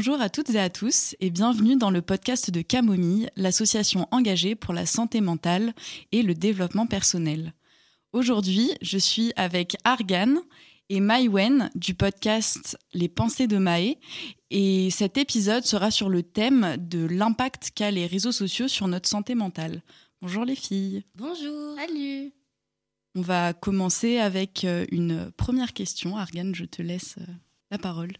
Bonjour à toutes et à tous et bienvenue dans le podcast de Camomille, l'association engagée pour la santé mentale et le développement personnel. Aujourd'hui, je suis avec Argan et Maïwen du podcast Les pensées de Maë et cet épisode sera sur le thème de l'impact qu'a les réseaux sociaux sur notre santé mentale. Bonjour les filles. Bonjour. Salut. On va commencer avec euh, une première question. Argan, je te laisse euh, la parole.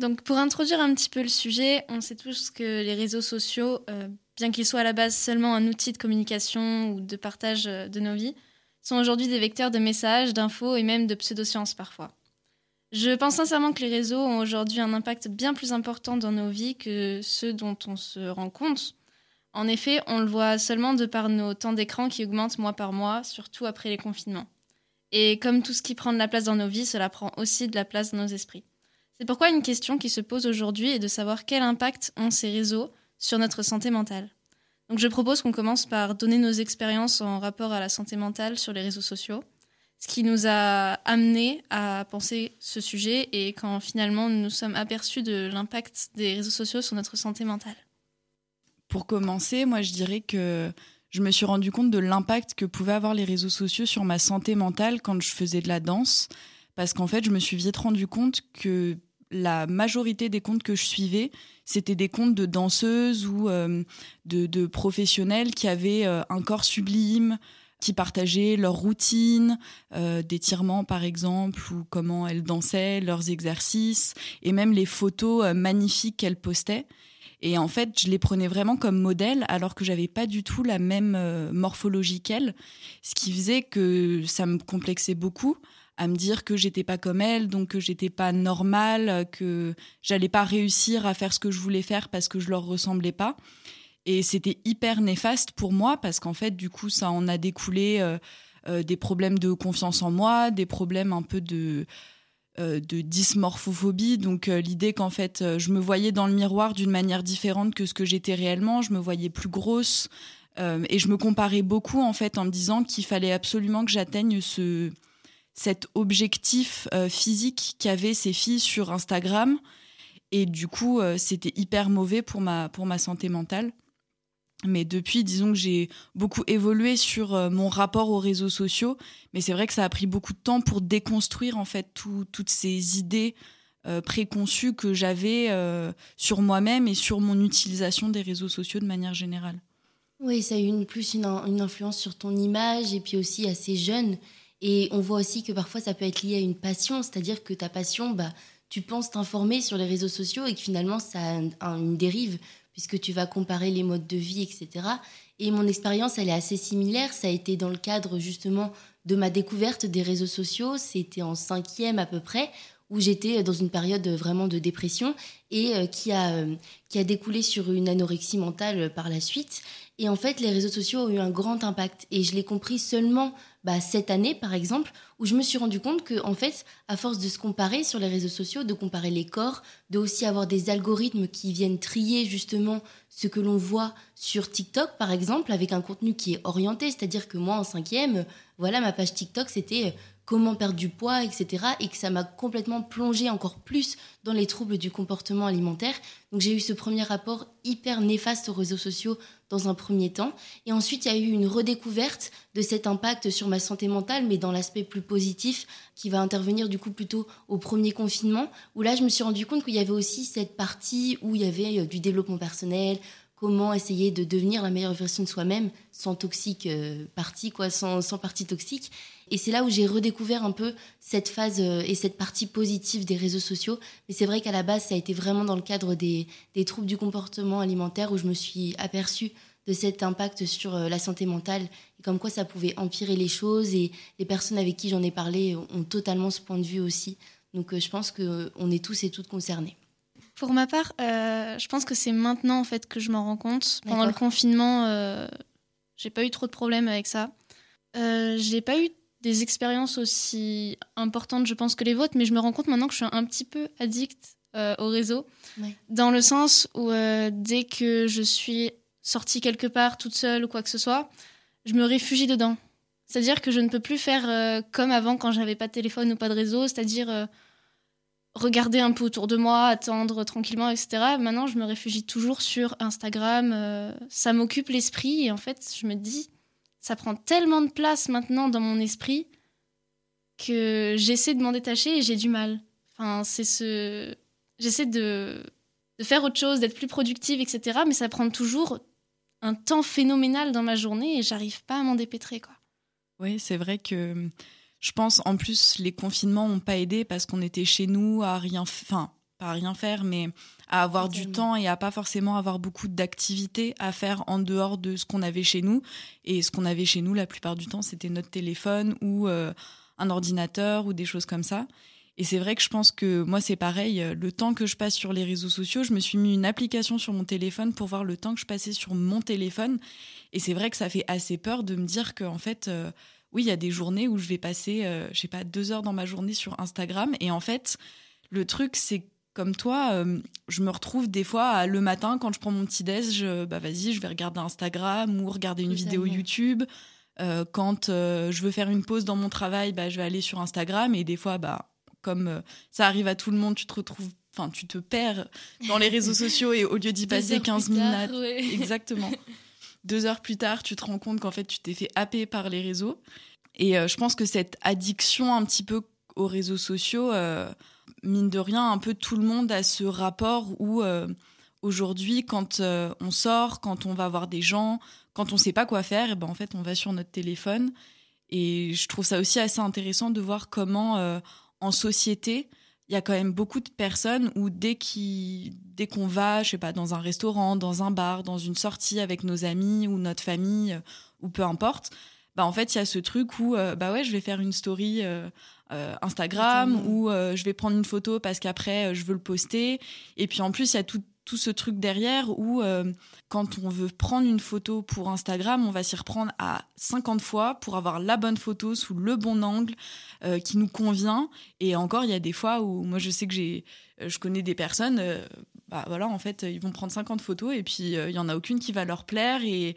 Donc pour introduire un petit peu le sujet, on sait tous que les réseaux sociaux, euh, bien qu'ils soient à la base seulement un outil de communication ou de partage euh, de nos vies, sont aujourd'hui des vecteurs de messages, d'infos et même de pseudosciences parfois. Je pense sincèrement que les réseaux ont aujourd'hui un impact bien plus important dans nos vies que ceux dont on se rend compte. En effet, on le voit seulement de par nos temps d'écran qui augmentent mois par mois, surtout après les confinements. Et comme tout ce qui prend de la place dans nos vies, cela prend aussi de la place dans nos esprits. C'est pourquoi une question qui se pose aujourd'hui est de savoir quel impact ont ces réseaux sur notre santé mentale. Donc je propose qu'on commence par donner nos expériences en rapport à la santé mentale sur les réseaux sociaux, ce qui nous a amené à penser ce sujet et quand finalement nous nous sommes aperçus de l'impact des réseaux sociaux sur notre santé mentale. Pour commencer, moi je dirais que je me suis rendu compte de l'impact que pouvaient avoir les réseaux sociaux sur ma santé mentale quand je faisais de la danse parce qu'en fait je me suis vite rendu compte que la majorité des comptes que je suivais, c'était des comptes de danseuses ou euh, de, professionnels qui avaient euh, un corps sublime, qui partageaient leur routine, euh, d'étirement par exemple, ou comment elles dansaient, leurs exercices, et même les photos magnifiques qu'elles postaient. Et en fait, je les prenais vraiment comme modèle, alors que j'avais pas du tout la même morphologie qu'elles, ce qui faisait que ça me complexait beaucoup à me dire que j'étais pas comme elle, donc que j'étais pas normale, que j'allais pas réussir à faire ce que je voulais faire parce que je leur ressemblais pas. Et c'était hyper néfaste pour moi parce qu'en fait, du coup, ça en a découlé euh, euh, des problèmes de confiance en moi, des problèmes un peu de euh, de dysmorphophobie, donc l'idée qu'en fait je me voyais dans le miroir d'une manière différente que ce que j'étais réellement, je me voyais plus grosse et je me comparais beaucoup en fait en me disant qu'il fallait absolument que j'atteigne ce, cet objectif euh, physique qu'avaient ces filles sur Instagram. Et du coup, euh, c'était hyper mauvais pour ma, pour ma santé mentale. Mais depuis, disons que j'ai beaucoup évolué sur euh, mon rapport aux réseaux sociaux. Mais c'est vrai que ça a pris beaucoup de temps pour déconstruire en fait toutes ces idées préconçues que j'avais sur moi-même et sur mon utilisation des réseaux sociaux de manière générale. Oui, ça a eu une, plus une, une influence sur ton image et puis aussi assez jeune. Et on voit aussi que parfois ça peut être lié à une passion, c'est-à-dire que ta passion, bah, tu penses t'informer sur les réseaux sociaux et que finalement ça a une dérive puisque tu vas comparer les modes de vie, etc. Et mon expérience, elle est assez similaire. Ça a été dans le cadre justement de ma découverte des réseaux sociaux. C'était en cinquième à peu près, où j'étais dans une période vraiment de dépression et euh, qui, a, euh, qui a découlé sur une anorexie mentale par la suite. Et en fait, les réseaux sociaux ont eu un grand impact. Et je l'ai compris seulement bah, cette année, par exemple, où je me suis rendu compte que, en fait, à force de se comparer sur les réseaux sociaux, de comparer les corps, de aussi avoir des algorithmes qui viennent trier justement ce que l'on voit sur TikTok, par exemple, avec un contenu qui est orienté, c'est-à-dire que moi, en cinquième, voilà, ma page TikTok, c'était comment perdre du poids, etc. Et que ça m'a complètement plongé encore plus dans les troubles du comportement alimentaire. Donc j'ai eu ce premier rapport hyper néfaste aux réseaux sociaux dans un premier temps. Et ensuite, il y a eu une redécouverte de cet impact sur ma santé mentale, mais dans l'aspect plus positif, qui va intervenir du coup plutôt au premier confinement, où là, je me suis rendu compte qu'il y avait aussi cette partie où il y avait euh, du développement personnel, comment essayer de devenir la meilleure version de soi-même sans toxique euh, partie, quoi, sans, sans partie toxique. Et c'est là où j'ai redécouvert un peu cette phase euh, et cette partie positive des réseaux sociaux. Mais c'est vrai qu'à la base, ça a été vraiment dans le cadre des, des, troubles du comportement alimentaire où je me suis aperçue de cet impact sur euh, la santé mentale et comme quoi ça pouvait empirer les choses. Et les personnes avec qui j'en ai parlé ont totalement ce point de vue aussi. Donc je pense qu'on est tous et toutes concernés. Pour ma part, euh, je pense que c'est maintenant en fait que je m'en rends compte. Pendant le confinement, euh, j'ai pas eu trop de problèmes avec ça. Euh, j'ai pas eu des expériences aussi importantes, je pense, que les vôtres, mais je me rends compte maintenant que je suis un petit peu addict euh, au réseau, dans le sens où dès que je suis sortie quelque part toute seule ou quoi que ce soit, je me réfugie dedans. C'est-à-dire que je ne peux plus faire comme avant quand j'avais pas de téléphone ou pas de réseau, c'est-à-dire regarder un peu autour de moi, attendre tranquillement, etc. Maintenant, je me réfugie toujours sur Instagram. euh, ça m'occupe l'esprit et en fait, je me dis, ça prend tellement de place maintenant dans mon esprit que j'essaie de m'en détacher et j'ai du mal. Enfin, c'est ce, j'essaie de de faire autre chose, d'être plus productive, etc. Mais ça prend toujours un temps phénoménal dans ma journée et j'arrive pas à m'en dépêtrer, quoi. Oui, c'est vrai que je pense en plus les confinements n'ont pas aidé parce qu'on était chez nous à rien, enfin pas à rien faire, mais à avoir du temps et à pas forcément avoir beaucoup d'activités à faire en dehors de ce qu'on avait chez nous. Et ce qu'on avait chez nous la plupart du temps, c'était notre téléphone ou euh, un ordinateur ou des choses comme ça. Et c'est vrai que je pense que moi c'est pareil. euh, Le temps que je passe sur les réseaux sociaux, je me suis mis une application sur mon téléphone pour voir le temps que je passais sur mon téléphone. Et c'est vrai que ça fait assez peur de me dire que en fait. euh, oui, il y a des journées où je vais passer, euh, je sais pas, deux heures dans ma journée sur Instagram. Et en fait, le truc, c'est comme toi, euh, je me retrouve des fois à- le matin quand je prends mon petit déj, je- bah vas-y, je vais regarder Instagram ou regarder une vidéo. YouTube. Euh, quand euh, je veux faire une pause dans mon travail, bah, je vais aller sur Instagram. Et des fois, bah, comme ça arrive à tout le monde, tu te retrouves, enfin, tu te perds dans les réseaux sociaux et au lieu d'y passer heures 15 plus tard, minutes, ouais. Exactement. Deux heures plus tard, tu te rends compte qu'en fait, tu t'es fait happer par les réseaux. Et je pense que cette addiction un petit peu aux réseaux sociaux, mine de rien, un peu tout le monde a ce rapport où euh, aujourd'hui, quand euh, on sort, quand on va voir des gens, quand on sait pas quoi faire, ben en fait, on va sur notre téléphone. Et je trouve ça aussi assez intéressant de voir comment, euh, en société, il y a quand même beaucoup de personnes où dès qui dès qu'on va, je sais pas, dans un restaurant, dans un bar, dans une sortie avec nos amis ou notre famille ou peu importe, bah en fait il y a ce truc où euh, bah ouais je vais faire une story euh, Instagram ou euh, je vais prendre une photo parce qu'après euh, je veux le poster. Et puis en plus il y a tout tout ce truc derrière où euh, quand on veut prendre une photo pour Instagram, on va s'y reprendre à 50 fois pour avoir la bonne photo sous le bon angle euh, qui nous convient. Et encore, il y a des fois où moi je sais que j'ai, je connais des personnes, euh, bah voilà, en fait, ils vont prendre 50 photos et puis il y en a aucune qui va leur plaire. Et,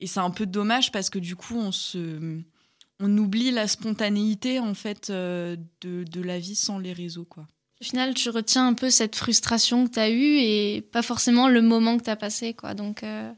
et c'est un peu dommage parce que du coup on se, on oublie la spontanéité en fait euh, de, de la vie sans les réseaux quoi. Au final, tu retiens un peu cette frustration que tu as eue et pas forcément le moment que tu as passé, quoi. Donc, euh,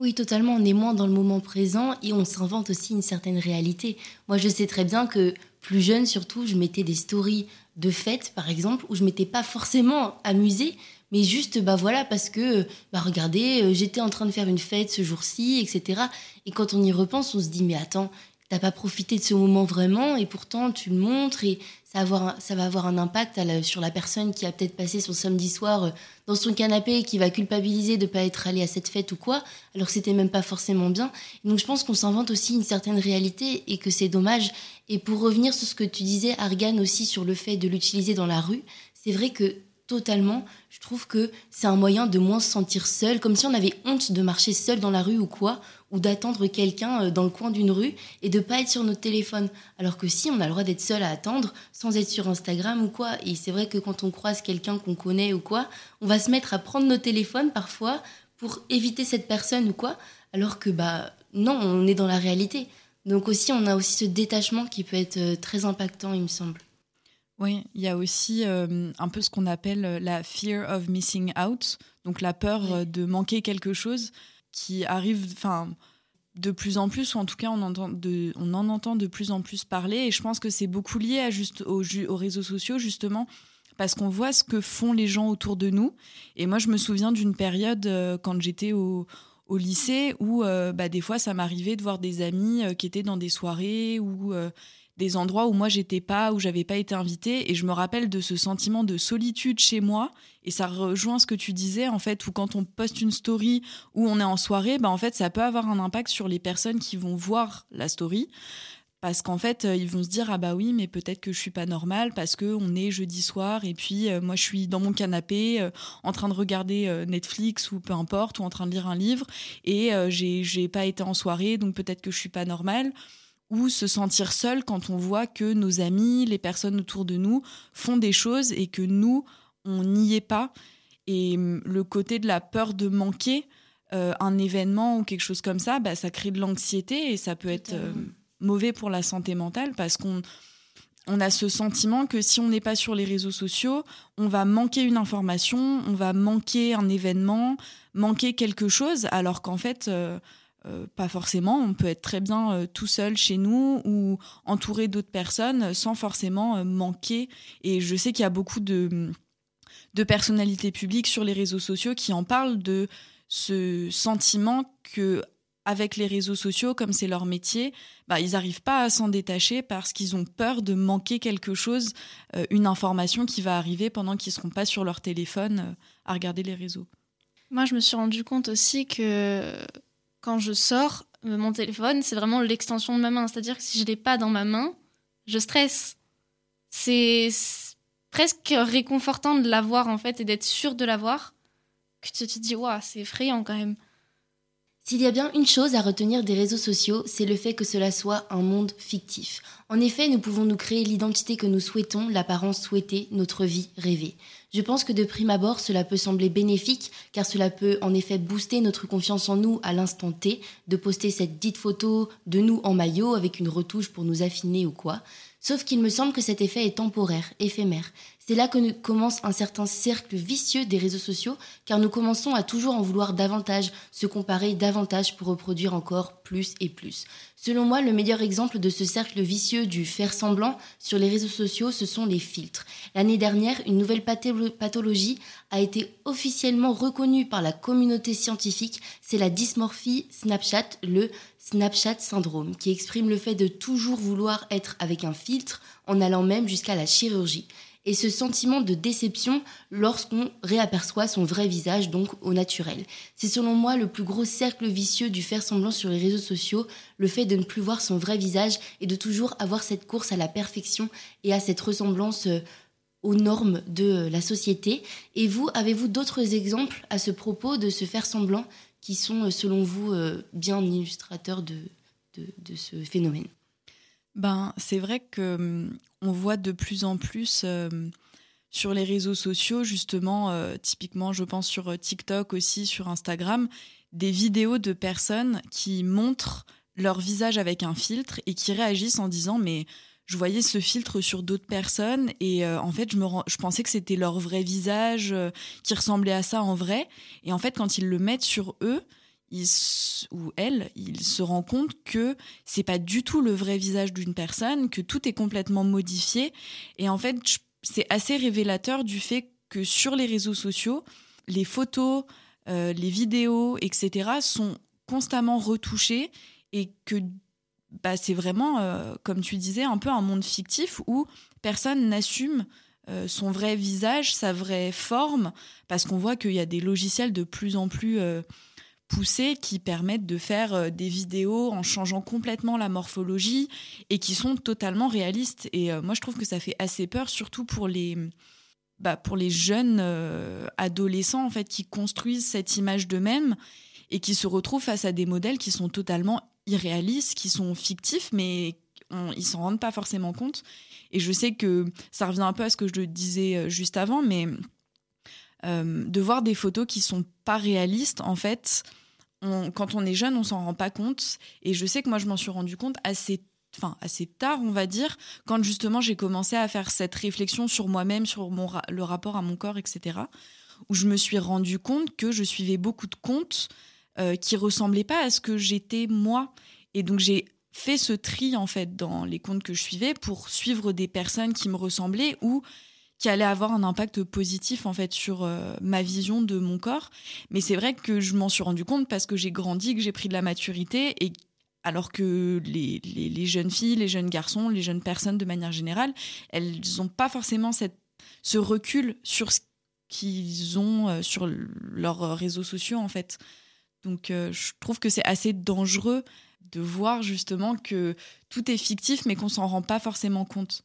Oui, totalement. On est moins dans le moment présent et on s'invente aussi une certaine réalité. Moi, je sais très bien que plus jeune, surtout, je mettais des stories de fêtes, par exemple, où je m'étais pas forcément amusée, mais juste, bah voilà, parce que, bah regardez, euh, j'étais en train de faire une fête ce jour-ci, etc. Et quand on y repense, on se dit, mais attends, t'as pas profité de ce moment vraiment, et pourtant tu le montres, et ça, va avoir un, impact sur la personne qui a peut-être passé son samedi soir euh, dans son canapé et qui va culpabiliser de pas être allé à cette fête ou quoi, alors que c'était même pas forcément bien. Donc je pense qu'on s'invente aussi une certaine réalité et que c'est dommage. Et pour revenir sur ce que tu disais, Argan, aussi sur le fait de l'utiliser dans la rue, c'est vrai que totalement, je trouve que c'est un moyen de moins se sentir seul, comme si on avait honte de marcher seul dans la rue ou quoi, ou d'attendre quelqu'un euh, dans le coin d'une rue et de pas être sur notre téléphone. Alors que si, on a le droit d'être seul à attendre sans être sur Instagram ou quoi. Et c'est vrai que quand on croise quelqu'un qu'on connaît ou quoi, on va se mettre à prendre nos téléphones parfois pour éviter cette personne ou quoi, alors que bah non, on est dans la réalité. Donc aussi, on a aussi ce détachement qui peut être euh, très impactant, il me semble. Oui, il y a aussi euh, un peu ce qu'on appelle euh, la fear of missing out, donc la peur euh, de manquer quelque chose qui arrive, enfin, de plus en plus, ou en tout cas, on, entend de, on en entend de plus en plus parler. Et je pense que c'est beaucoup lié à juste, aux, réseaux sociaux, justement, parce qu'on voit ce que font les gens autour de nous. Et moi, je me souviens d'une période euh, quand j'étais au, au lycée où, euh, bah, des fois, ça m'arrivait de voir des amis euh, qui étaient dans des soirées ou des endroits où moi j'étais pas, où j'avais pas été invitée, et je me rappelle de ce sentiment de solitude chez moi. Et ça rejoint ce que tu disais en fait, où quand on poste une story où on est en soirée, bah en fait ça peut avoir un impact sur les personnes qui vont voir la story. Parce qu'en fait, euh, ils vont se dire ah bah oui, mais peut-être que je suis pas normale parce que on est jeudi soir et puis euh, moi je suis dans mon canapé euh, en train de regarder Netflix ou peu importe ou en train de lire un livre et j'ai pas été en soirée donc peut-être que je suis pas normale ou se sentir seul quand on voit que nos amis, les personnes autour de nous font des choses et que nous on n'y est pas. Et hum, le côté de la peur de manquer euh, un événement ou quelque chose comme ça, bah, ça crée de l'anxiété et ça peut être euh, mauvais pour la santé mentale parce qu'on on a ce sentiment que si on n'est pas sur les réseaux sociaux, on va manquer une information, on va manquer un événement, manquer quelque chose, alors qu'en fait, euh, euh, pas forcément. On peut être très bien euh, tout seul chez nous ou entouré d'autres personnes sans forcément manquer. Et je sais qu'il y a beaucoup de, de personnalités publiques sur les réseaux sociaux qui en parlent de ce sentiment que avec les réseaux sociaux, comme c'est leur métier, bah, ils n'arrivent pas à s'en détacher parce qu'ils ont peur de manquer quelque chose, euh, une information qui va arriver pendant qu'ils ne seront pas sur leur téléphone euh, à regarder les réseaux. Moi, je me suis rendu compte aussi que quand je sors, euh, mon téléphone, c'est vraiment l'extension de ma main. C'est-à-dire que si je l'ai pas dans ma main, je stresse. C'est presque réconfortant de l'avoir, en fait, et d'être sûr de l'avoir, que tu te dis, waouh, c'est effrayant quand même. S'il y a bien une chose à retenir des réseaux sociaux, c'est le fait que cela soit un monde fictif. En effet, nous pouvons nous créer l'identité que nous souhaitons, l'apparence souhaitée, notre vie rêvée. Je pense que de prime abord, cela peut sembler bénéfique, car cela peut en effet booster notre confiance en nous à l'instant T, de poster cette dite photo de nous en maillot avec une retouche pour nous affiner ou quoi. Sauf qu'il me semble que cet effet est temporaire, éphémère. C'est là que commence un certain cercle vicieux des réseaux sociaux, car nous commençons à toujours en vouloir davantage, se comparer davantage pour reproduire encore plus et plus. Selon moi, le meilleur exemple de ce cercle vicieux du faire semblant sur les réseaux sociaux, ce sont les filtres. L'année dernière, une nouvelle pathologie a été officiellement reconnue par la communauté scientifique, c'est la dysmorphie Snapchat, le Snapchat syndrome, qui exprime le fait de toujours vouloir être avec un filtre en allant même jusqu'à la chirurgie et ce sentiment de déception lorsqu'on réaperçoit son vrai visage, donc au naturel. C'est selon moi le plus gros cercle vicieux du faire semblant sur les réseaux sociaux, le fait de ne plus voir son vrai visage et de toujours avoir cette course à la perfection et à cette ressemblance euh, aux normes de euh, la société. Et vous, avez-vous d'autres exemples à ce propos de ce faire semblant qui sont, euh, selon vous, bien illustrateurs de, de ce phénomène? Ben, c'est vrai que hum, on voit de plus en plus euh, sur les réseaux sociaux, justement, euh, typiquement, je pense sur euh, TikTok aussi, sur Instagram, des vidéos de personnes qui montrent leur visage avec un filtre et qui réagissent en disant mais je voyais ce filtre sur d'autres personnes et en fait je me je pensais que c'était leur vrai visage qui ressemblait à ça en vrai. Et en fait quand ils le mettent sur eux il, ou elle, il se rend compte que c'est pas du tout le vrai visage d'une personne, que tout est complètement modifié. Et en fait, c'est assez révélateur du fait que sur les réseaux sociaux, les photos, euh, les vidéos, etc., sont constamment retouchées et que bah, c'est vraiment, euh, comme tu disais, un peu un monde fictif où personne n'assume euh, son vrai visage, sa vraie forme, parce qu'on voit qu'il y a des logiciels de plus en plus poussées qui permettent de faire euh, des vidéos en changeant complètement la morphologie et qui sont totalement réalistes. Et euh, moi, je trouve que ça fait assez peur, surtout pour les, bah, pour les jeunes euh, adolescents en fait qui construisent cette image d'eux-mêmes et qui se retrouvent face à des modèles qui sont totalement irréalistes, qui sont fictifs, mais on, ils s'en rendent pas forcément compte. Et je sais que ça revient un peu à ce que je disais juste avant, mais de voir des photos qui sont pas réalistes, en fait, quand on est jeune, on s'en rend pas compte. Et je sais que moi, je m'en suis rendu compte assez enfin assez tard, on va dire, quand justement j'ai commencé à faire cette réflexion sur moi-même, sur mon le rapport à mon corps, etc. Où je me suis rendu compte que je suivais beaucoup de comptes euh, qui ressemblaient pas à ce que j'étais moi. Et donc j'ai fait ce tri en fait dans les comptes que je suivais pour suivre des personnes qui me ressemblaient ou qui allait avoir un impact positif en fait sur euh, ma vision de mon corps. Mais c'est vrai que je m'en suis rendu compte parce que j'ai grandi, que j'ai pris de la maturité et alors que les, jeunes filles, les jeunes garçons, les jeunes personnes de manière générale, elles n'ont pas forcément cette, ce recul sur ce qu'ils ont euh, sur leurs réseaux sociaux en fait. Donc euh, je trouve que c'est assez dangereux de voir justement que tout est fictif mais qu'on s'en rend pas forcément compte.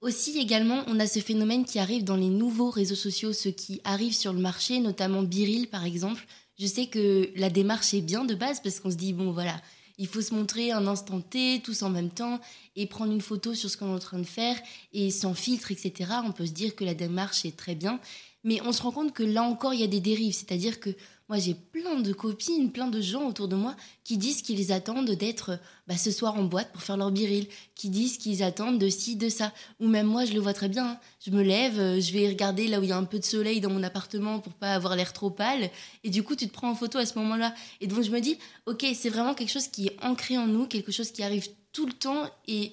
Aussi également, on a ce phénomène qui arrive dans les nouveaux réseaux sociaux, ceux qui arrivent sur le marché, notamment Biril par exemple. Je sais que la démarche est bien de base parce qu'on se dit, bon voilà, il faut se montrer un instant T, tous en même temps, et prendre une photo sur ce qu'on est en train de faire, et sans filtre, etc. On peut se dire que la démarche est très bien. Mais on se rend compte que là encore, il y a des dérives. C'est-à-dire que moi, j'ai plein de copines, plein de gens autour de moi qui disent qu'ils attendent d'être bah, ce soir en boîte pour faire leur biril, qui disent qu'ils attendent de ci, de ça. Ou même moi, je le vois très bien. Hein. Je me lève, euh, je vais regarder là où il y a un peu de soleil dans mon appartement pour pas avoir l'air trop pâle. Et du coup, tu te prends en photo à ce moment-là. Et donc, je me dis, ok, c'est vraiment quelque chose qui est ancré en nous, quelque chose qui arrive tout le temps et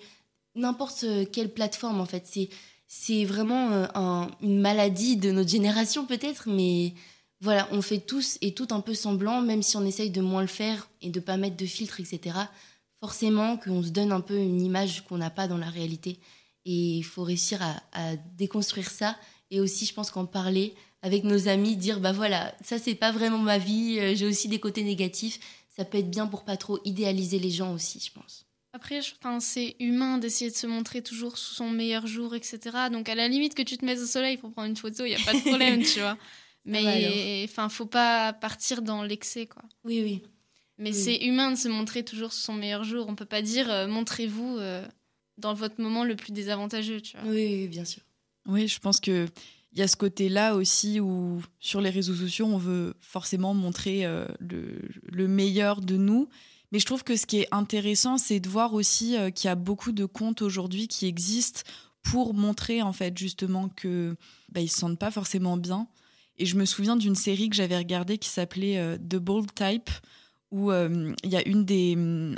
n'importe quelle plateforme, en fait. C'est, c'est vraiment euh, une maladie de notre génération, peut-être, mais voilà, on fait tous et tout un peu semblant, même si on essaye de moins le faire et de pas mettre de filtre, etc. Forcément qu'on se donne un peu une image qu'on n'a pas dans la réalité. Et il faut réussir à, déconstruire ça. Et aussi, je pense qu'en parler avec nos amis, dire bah voilà, ça c'est pas vraiment ma vie, euh, j'ai aussi des côtés négatifs. Ça peut être bien pour pas trop idéaliser les gens aussi, je pense. Après, c'est humain d'essayer de se montrer toujours sous son meilleur jour, etc. Donc, à la limite que tu te mettes au soleil pour prendre une photo, il n'y a pas de problème, tu vois. Mais enfin, faut pas partir dans l'excès, quoi. Oui, oui. Mais c'est humain de se montrer toujours sous son meilleur jour. On peut pas dire euh, montrez-vous euh, dans votre moment le plus désavantageux, tu vois. Oui, bien sûr. Oui, je pense que il y a ce côté-là aussi où sur les réseaux sociaux, on veut forcément montrer euh, le, le, meilleur de nous. Mais je trouve que ce qui est intéressant, c'est de voir aussi qu'il y a beaucoup de comptes aujourd'hui qui existent pour montrer en fait justement que bah, ils se sentent pas forcément bien et je me souviens d'une série que j'avais regardée qui s'appelait euh, The Bold Type, où euh, il y a une des, mm,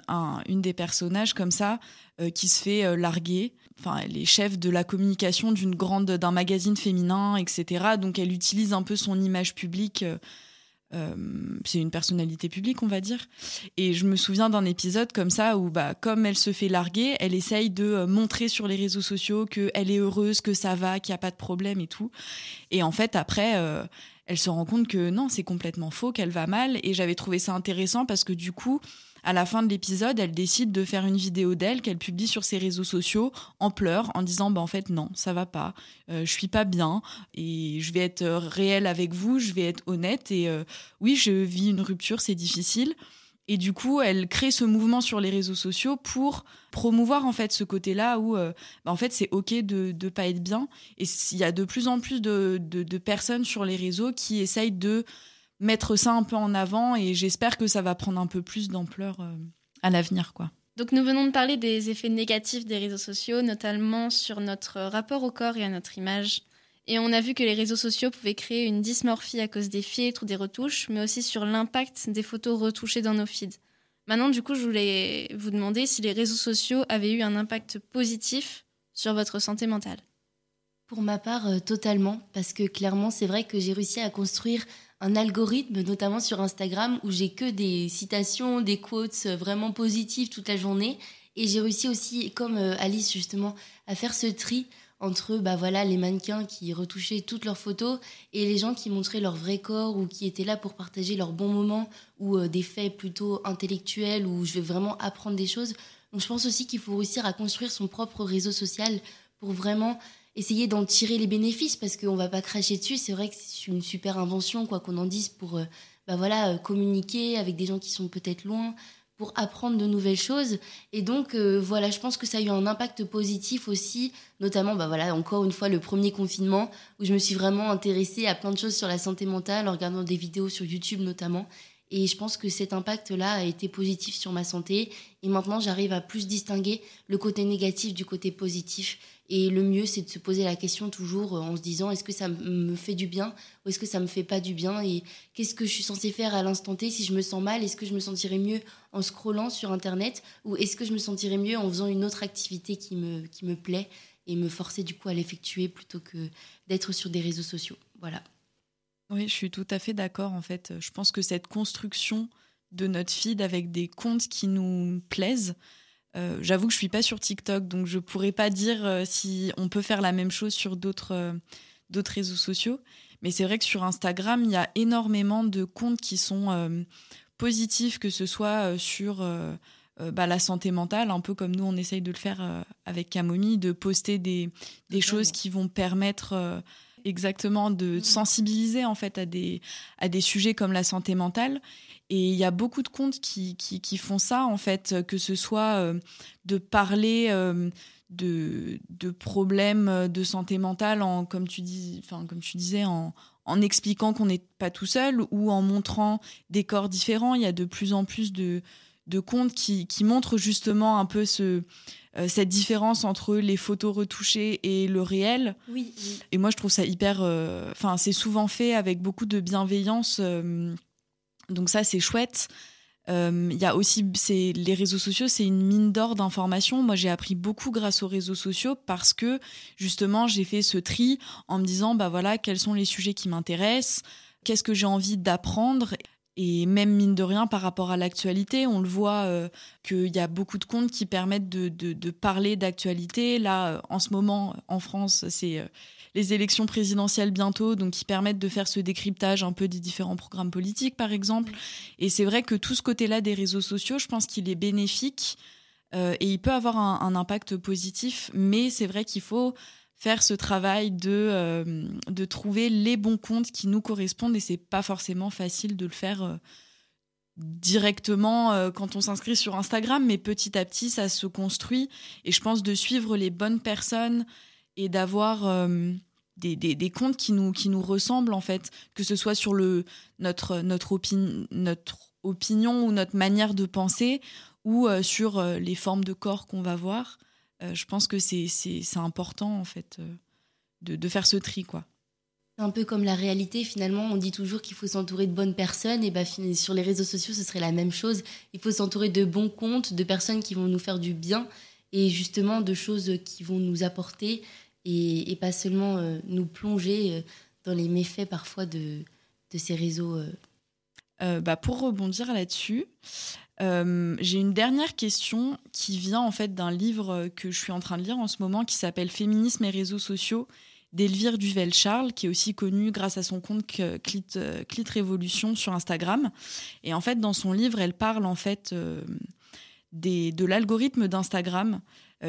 personnages comme ça euh, qui se fait larguer. Enfin, elle est chef de la communication d'une grande d'un magazine féminin, etc. Donc elle utilise un peu son image publique euh, c'est une personnalité publique, on va dire. Et je me souviens d'un épisode comme ça où, bah, comme elle se fait larguer, elle essaye de euh, montrer sur les réseaux sociaux qu'elle est heureuse, que ça va, qu'il n'y a pas de problème et tout. Et en fait, après, euh, elle se rend compte que non, c'est complètement faux, qu'elle va mal. Et j'avais trouvé ça intéressant parce que du coup, à la fin de l'épisode, elle décide de faire une vidéo d'elle qu'elle publie sur ses réseaux sociaux en pleurs, en disant bah en fait non, ça va pas, euh, je suis pas bien et je vais être euh, réelle avec vous, je vais être honnête et euh, oui, je vis une rupture, c'est difficile. Et du coup, elle crée ce mouvement sur les réseaux sociaux pour promouvoir en fait ce côté-là où bah, en fait c'est ok de ne pas être bien. Et il y a de plus en plus de, de personnes sur les réseaux qui essayent de mettre ça un peu en avant et j'espère que ça va prendre un peu plus d'ampleur euh, à l'avenir quoi. Donc nous venons de parler des effets négatifs des réseaux sociaux, notamment sur notre rapport au corps et à notre image. Et on a vu que les réseaux sociaux pouvaient créer une dysmorphie à cause des filtres ou des retouches, mais aussi sur l'impact des photos retouchées dans nos feeds. Maintenant, du coup, je voulais vous demander si les réseaux sociaux avaient eu un impact positif sur votre santé mentale. Pour ma part, euh, totalement, parce que clairement, c'est vrai que j'ai réussi à construire un algorithme, notamment sur Instagram, où j'ai que des citations, des quotes euh, vraiment positives toute la journée. Et j'ai réussi aussi, comme euh, Alice justement, à faire ce tri entre bah voilà les mannequins qui retouchaient toutes leurs photos et les gens qui montraient leur vrai corps ou qui étaient là pour partager leurs bons moments ou euh, des faits plutôt intellectuels où je vais vraiment apprendre des choses. Donc je pense aussi qu'il faut réussir à construire son propre réseau social pour vraiment essayer d'en tirer les bénéfices parce qu'on va pas cracher dessus. C'est vrai que c'est une super invention, quoi qu'on en dise, pour euh, bah voilà, euh, communiquer avec des gens qui sont peut-être loin, pour apprendre de nouvelles choses. Et donc, euh, voilà, je pense que ça a eu un impact positif aussi, notamment, bah voilà, encore une fois, le premier confinement, où je me suis vraiment intéressée à plein de choses sur la santé mentale, en regardant des vidéos sur YouTube notamment. Et je pense que cet impact-là a été positif sur ma santé. Et maintenant, j'arrive à plus distinguer le côté négatif du côté positif. Et le mieux, c'est de se poser la question toujours euh, en se disant est-ce que ça me fait du bien ou est-ce que ça me fait pas du bien Et qu'est-ce que je suis censée faire à l'instant T? Si je me sens mal Est-ce que je me sentirais mieux en scrollant sur Internet ou est-ce que je me sentirais mieux en faisant une autre activité qui me, qui me plaît et me forcer du coup à l'effectuer plutôt que d'être sur des réseaux sociaux? Voilà. Oui, je suis tout à fait d'accord. En fait, je pense que cette construction de notre feed avec des comptes qui nous plaisent, euh, j'avoue que je suis pas sur TikTok, donc je pourrais pas dire euh, si on peut faire la même chose sur d'autres euh, d'autres réseaux sociaux. Mais c'est vrai que sur Instagram, il y a énormément de comptes qui sont positifs, que ce soit sur bah, la santé mentale, un peu comme nous on essaye de le faire avec Camomille, de poster des, des choses qui vont permettre exactement de sensibiliser en fait à des, à des sujets comme la santé mentale. Et il y a beaucoup de comptes qui, qui, font ça, en fait, que ce soit euh, de parler euh, de, de, problèmes de santé mentale, en, comme, tu dis, comme tu disais, en, en expliquant qu'on n'est pas tout seul ou en montrant des corps différents. Il y a de plus en plus de, de comptes qui, qui montrent justement un peu ce, euh, cette différence entre les photos retouchées et le réel. Oui. Et moi, je trouve ça hyper. Euh, enfin, c'est souvent fait avec beaucoup de bienveillance. Euh, donc, ça, c'est chouette. Il y a aussi les réseaux sociaux, c'est une mine d'or d'informations. Moi, j'ai appris beaucoup grâce aux réseaux sociaux parce que justement, j'ai fait ce tri en me disant, bah voilà, quels sont les sujets qui m'intéressent, qu'est-ce que j'ai envie d'apprendre. Et même mine de rien, par rapport à l'actualité, on le voit euh, qu'il y a beaucoup de comptes qui permettent de, de, parler d'actualité. Là, euh, en ce moment, en France, c'est euh, les élections présidentielles bientôt, donc qui permettent de faire ce décryptage un peu des différents programmes politiques, par exemple. Et c'est vrai que tout ce côté-là des réseaux sociaux, je pense qu'il est bénéfique et il peut avoir un, un impact positif, mais c'est vrai qu'il faut faire ce travail de, euh, de trouver les bons comptes qui nous correspondent et c'est pas forcément facile de le faire euh, directement euh, quand on s'inscrit sur Instagram, mais petit à petit ça se construit et je pense de suivre les bonnes personnes et d'avoir des, des, comptes qui nous, qui nous ressemblent en fait, que ce soit sur le, notre, notre, notre opinion ou notre manière de penser ou sur les formes de corps qu'on va voir. Euh, je pense que c'est important en fait euh, de, de, faire ce tri quoi. C'est un peu comme la réalité finalement, on dit toujours qu'il faut s'entourer de bonnes personnes et bah, sur les réseaux sociaux ce serait la même chose. Il faut s'entourer de bons comptes, de personnes qui vont nous faire du bien et justement de choses qui vont nous apporter et, et pas seulement euh, nous plonger dans les méfaits parfois de, de ces réseaux. bah pour rebondir là-dessus, euh, j'ai une dernière question qui vient en fait d'un livre que je suis en train de lire en ce moment qui s'appelle Féminisme et réseaux sociaux d'Elvire Duvel-Charles, qui est aussi connue grâce à son compte euh, Clit Révolution sur Instagram. Et en fait, dans son livre, elle parle en fait euh, des, de l'algorithme d'Instagram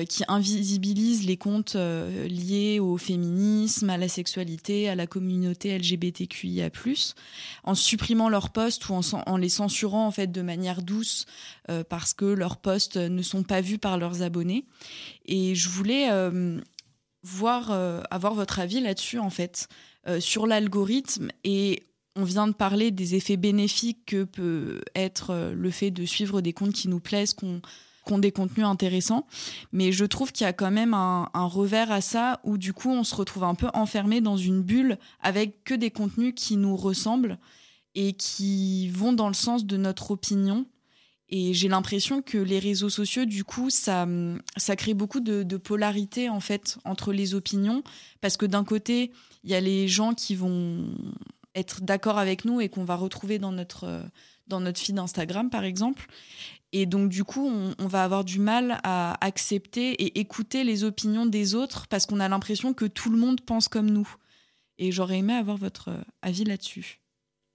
qui invisibilise les comptes euh, liés au féminisme, à la sexualité, à la communauté LGBTQIA+, en supprimant leurs posts ou en, les censurant en fait de manière douce euh, parce que leurs posts ne sont pas vus par leurs abonnés. Et je voulais voir, avoir votre avis là-dessus en fait, sur l'algorithme et on vient de parler des effets bénéfiques que peut être le fait de suivre des comptes qui nous plaisent, qu'on ont des contenus intéressants. Mais je trouve qu'il y a quand même un, revers à ça où du coup on se retrouve un peu enfermé dans une bulle avec que des contenus qui nous ressemblent et qui vont dans le sens de notre opinion. Et j'ai l'impression que les réseaux sociaux, du coup, ça, ça crée beaucoup de, polarité en fait entre les opinions, parce que d'un côté, il y a les gens qui vont être d'accord avec nous et qu'on va retrouver dans notre dans notre feed Instagram, par exemple. Et donc, du coup, on, va avoir du mal à accepter et écouter les opinions des autres parce qu'on a l'impression que tout le monde pense comme nous. Et j'aurais aimé avoir votre avis là-dessus.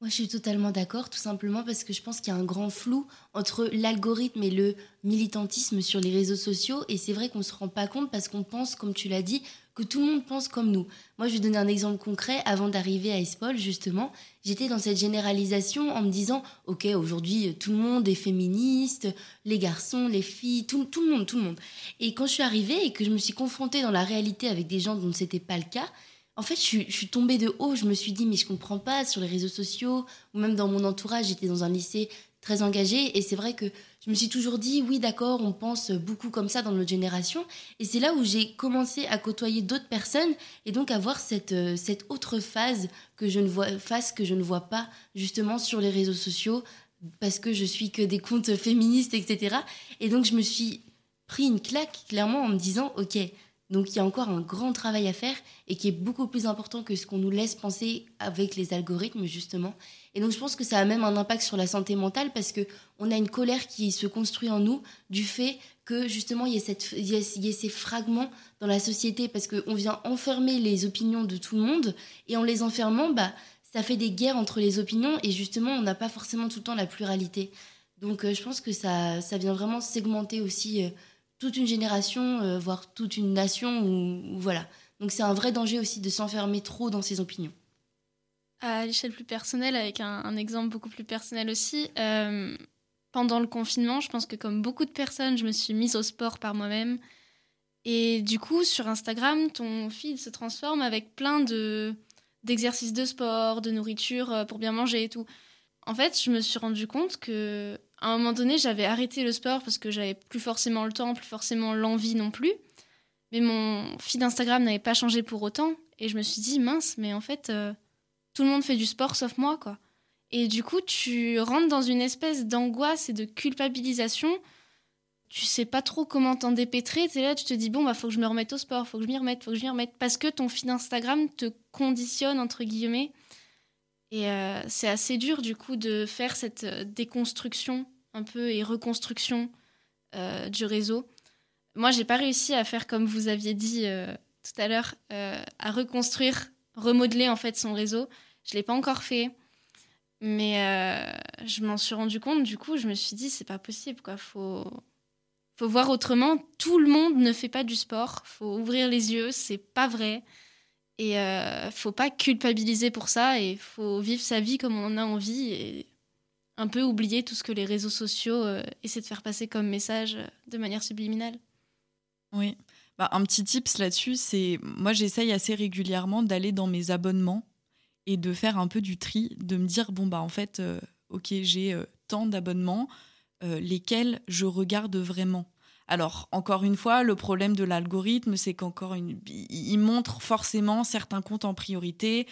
Moi, je suis totalement d'accord, tout simplement parce que je pense qu'il y a un grand flou entre l'algorithme et le militantisme sur les réseaux sociaux. Et c'est vrai qu'on ne se rend pas compte parce qu'on pense, comme tu l'as dit, que tout le monde pense comme nous. Moi, je vais donner un exemple concret. Avant d'arriver à Espol, justement, j'étais dans cette généralisation en me disant, OK, aujourd'hui, tout le monde est féministe, les garçons, les filles, tout, le monde, tout le monde. Et quand je suis arrivée et que je me suis confrontée dans la réalité avec des gens dont ce n'était pas le cas, en fait, je suis, tombée de haut. Je me suis dit, mais je comprends pas sur les réseaux sociaux ou même dans mon entourage. J'étais dans un lycée très engagé et c'est vrai que je me suis toujours dit, oui, d'accord, on pense beaucoup comme ça dans notre génération. Et c'est là où j'ai commencé à côtoyer d'autres personnes et donc à voir cette, euh, cette autre phase que je ne vois, face que je ne vois pas justement sur les réseaux sociaux parce que je suis que des comptes féministes, etc. Et donc je me suis pris une claque clairement en me disant, ok, donc il y a encore un grand travail à faire et qui est beaucoup plus important que ce qu'on nous laisse penser avec les algorithmes justement. Et donc je pense que ça a même un impact sur la santé mentale parce que on a une colère qui se construit en nous du fait que justement il y a, ces fragments dans la société parce qu'on vient enfermer les opinions de tout le monde et en les enfermant, bah, ça fait des guerres entre les opinions et justement on n'a pas forcément tout le temps la pluralité. Donc euh, je pense que ça, ça vient vraiment segmenter aussi. Toute une génération, euh, voire toute une nation. Ou, voilà. Donc c'est un vrai danger aussi de s'enfermer trop dans ses opinions. À l'échelle plus personnelle, avec un, exemple beaucoup plus personnel aussi, euh, pendant le confinement, je pense que comme beaucoup de personnes, je me suis mise au sport par moi-même. Et du coup, sur Instagram, ton feed se transforme avec plein de d'exercices de sport, de nourriture euh, pour bien manger et tout. En fait, je me suis rendu compte que à un moment donné, j'avais arrêté le sport parce que j'avais plus forcément le temps, plus forcément l'envie non plus. Mais mon feed Instagram n'avait pas changé pour autant. Et je me suis dit, mince, mais en fait, euh, tout le monde fait du sport sauf moi, quoi. Et du coup, tu rentres dans une espèce d'angoisse et de culpabilisation tu sais pas trop comment t'en dépêtrer. Tu là, tu te dis, bon, bah, faut que je me remette au sport, faut que je m'y remette, faut que je m'y remette. Parce que ton feed Instagram te conditionne, entre guillemets. Et euh, c'est assez dur, du coup, de faire cette euh, déconstruction un peu et reconstruction euh, du réseau. Moi, j'ai pas réussi à faire comme vous aviez dit tout à l'heure, à reconstruire, remodeler en fait son réseau. Je l'ai pas encore fait. Mais je m'en suis rendu compte, du coup, je me suis dit, c'est pas possible, quoi. Faut, faut voir autrement. Tout le monde ne fait pas du sport. Faut ouvrir les yeux. C'est pas vrai. Et euh, faut pas culpabiliser pour ça. Et faut vivre sa vie comme on en a envie. Un peu oublier tout ce que les réseaux sociaux euh, essaient de faire passer comme message euh, de manière subliminale. Oui. Bah, un petit tips là-dessus, c'est moi j'essaye assez régulièrement d'aller dans mes abonnements et de faire un peu du tri, de me dire bon bah en fait, euh, ok j'ai tant d'abonnements, lesquels je regarde vraiment. Alors, encore une fois, le problème de l'algorithme, c'est qu'encore une... il montre forcément certains comptes en priorité.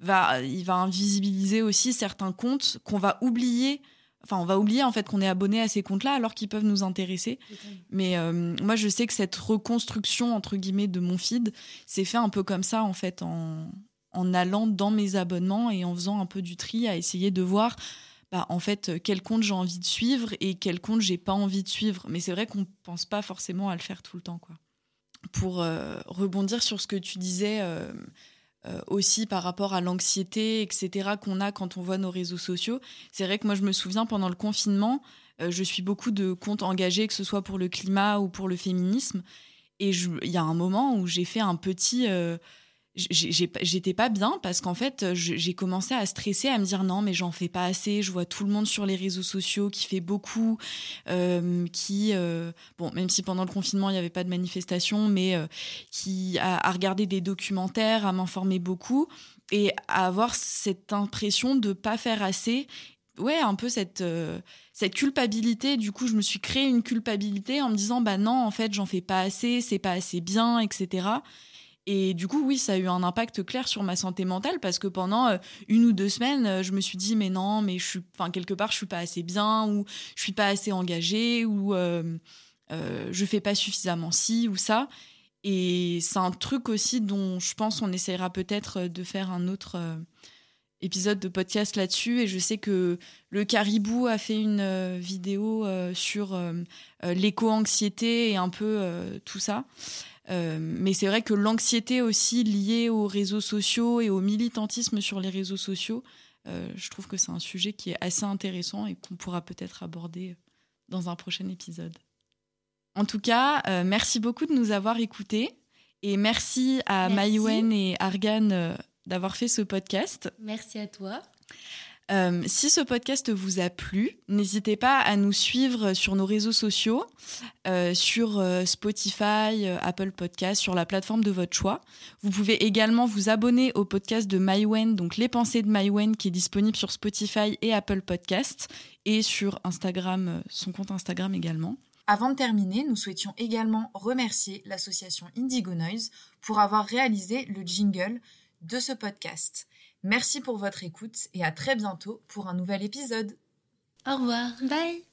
Il va invisibiliser aussi certains comptes qu'on va oublier. Enfin, on va oublier en fait qu'on est abonné à ces comptes-là alors qu'ils peuvent nous intéresser. Mais euh, moi, je sais que cette reconstruction entre guillemets de mon feed, c'est fait un peu comme ça en fait, en, en allant dans mes abonnements et en faisant un peu du tri, à essayer de voir bah, en fait, quel compte j'ai envie de suivre et quel compte j'ai pas envie de suivre. Mais c'est vrai qu'on pense pas forcément à le faire tout le temps, quoi. Pour euh, rebondir sur ce que tu disais euh, aussi par rapport à l'anxiété, etc., qu'on a quand on voit nos réseaux sociaux, c'est vrai que moi, je me souviens pendant le confinement, je suis beaucoup de comptes engagés, que ce soit pour le climat ou pour le féminisme. Et il y a un moment où j'ai fait un petit j'étais pas bien parce qu'en fait j'ai commencé à stresser à me dire non mais j'en fais pas assez je vois tout le monde sur les réseaux sociaux qui fait beaucoup euh, qui euh, bon même si pendant le confinement il n'y avait pas de manifestation mais euh, qui a, a, regardé des documentaires à m'informer beaucoup et à avoir cette impression de pas faire assez. Ouais un peu cette cette culpabilité. Du coup je me suis créé une culpabilité en me disant bah non en fait j'en fais pas assez c'est pas assez bien etc et du coup, oui, ça a eu un impact clair sur ma santé mentale parce que pendant euh, une ou deux semaines, euh, je me suis dit, mais non, mais je suis, enfin, quelque part, je suis pas assez bien ou je suis pas assez engagée ou euh, euh, je fais pas suffisamment ci ou ça. Et c'est un truc aussi dont je pense on essaiera peut-être de faire un autre épisode de podcast là-dessus. Et je sais que le Caribou a fait une vidéo sur l'éco-anxiété et un peu tout ça. Euh, mais c'est vrai que l'anxiété aussi liée aux réseaux sociaux et au militantisme sur les réseaux sociaux, euh, je trouve que c'est un sujet qui est assez intéressant et qu'on pourra peut-être aborder dans un prochain épisode. En tout cas, euh, merci beaucoup de nous avoir écoutés et merci à Maïwen et Argan d'avoir fait ce podcast. Merci à toi. Euh, si ce podcast vous a plu, n'hésitez pas à nous suivre sur nos réseaux sociaux, euh, sur euh, Spotify, Apple Podcast, sur la plateforme de votre choix. Vous pouvez également vous abonner au podcast de MyWen, donc Les Pensées de MyWen, qui est disponible sur Spotify et Apple Podcast, et sur Instagram, son compte Instagram également. Avant de terminer, nous souhaitions également remercier l'association Indigo Noise pour avoir réalisé le jingle de ce podcast. Merci pour votre écoute et à très bientôt pour un nouvel épisode. Au revoir. Bye.